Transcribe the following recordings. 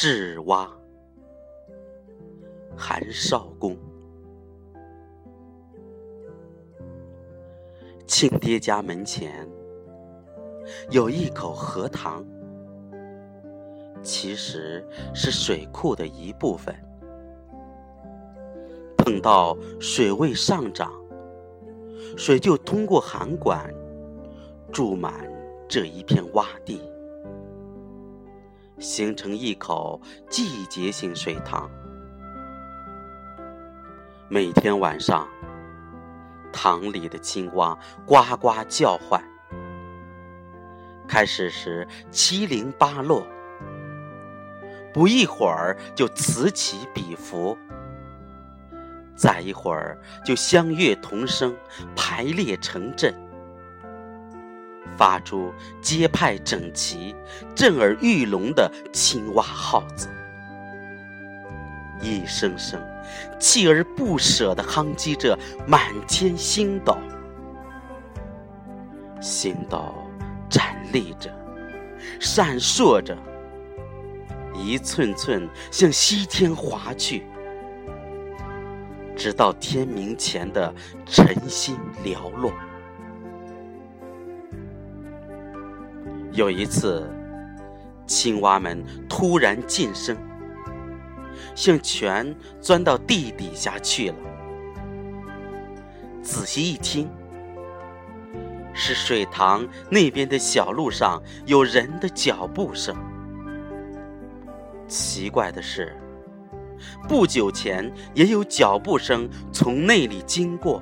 智蛙，韩少公亲爹家门前有一口荷塘，其实是水库的一部分。碰到水位上涨，水就通过涵管注满这一片洼地。形成一口季节性水塘。每天晚上，塘里的青蛙呱呱叫唤。开始时七零八落，不一会儿就此起彼伏，再一会儿就相悦同声，排列成阵。发出节拍整齐、震耳欲聋的青蛙号子，一声声锲而不舍地夯击着满天星斗，星斗站立着，闪烁着，一寸寸向西天划去，直到天明前的晨星寥落。有一次，青蛙们突然噤声，像全钻到地底下去了。仔细一听，是水塘那边的小路上有人的脚步声。奇怪的是，不久前也有脚步声从那里经过。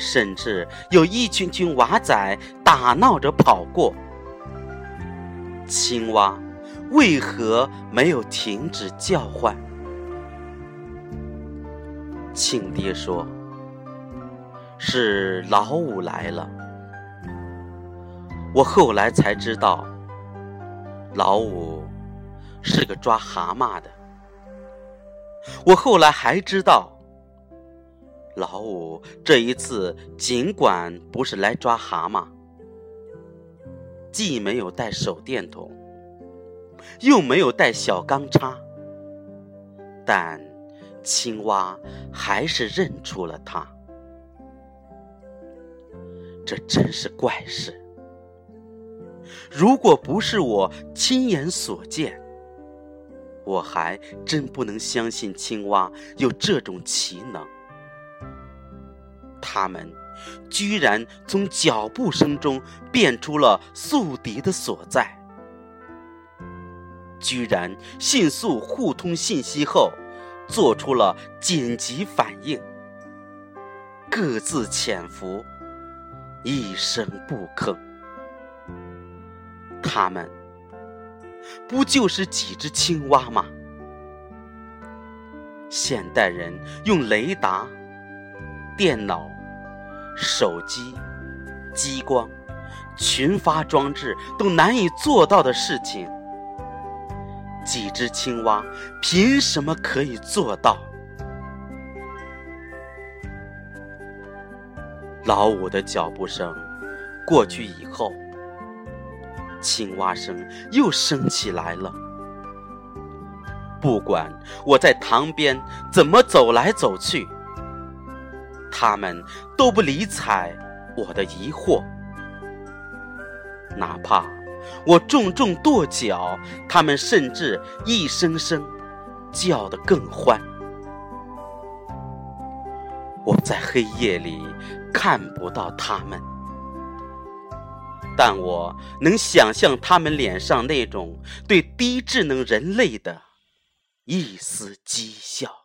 甚至有一群群娃仔打闹着跑过。青蛙为何没有停止叫唤？庆爹说：“是老五来了。”我后来才知道，老五是个抓蛤蟆的。我后来还知道。老五这一次尽管不是来抓蛤蟆，既没有带手电筒，又没有带小钢叉，但青蛙还是认出了他。这真是怪事！如果不是我亲眼所见，我还真不能相信青蛙有这种奇能。他们居然从脚步声中辨出了宿敌的所在，居然迅速互通信息后，做出了紧急反应，各自潜伏，一声不吭。他们不就是几只青蛙吗？现代人用雷达。电脑、手机、激光、群发装置都难以做到的事情，几只青蛙凭什么可以做到？老五的脚步声过去以后，青蛙声又升起来了。不管我在塘边怎么走来走去。他们都不理睬我的疑惑，哪怕我重重跺脚，他们甚至一声声叫得更欢。我在黑夜里看不到他们，但我能想象他们脸上那种对低智能人类的一丝讥笑。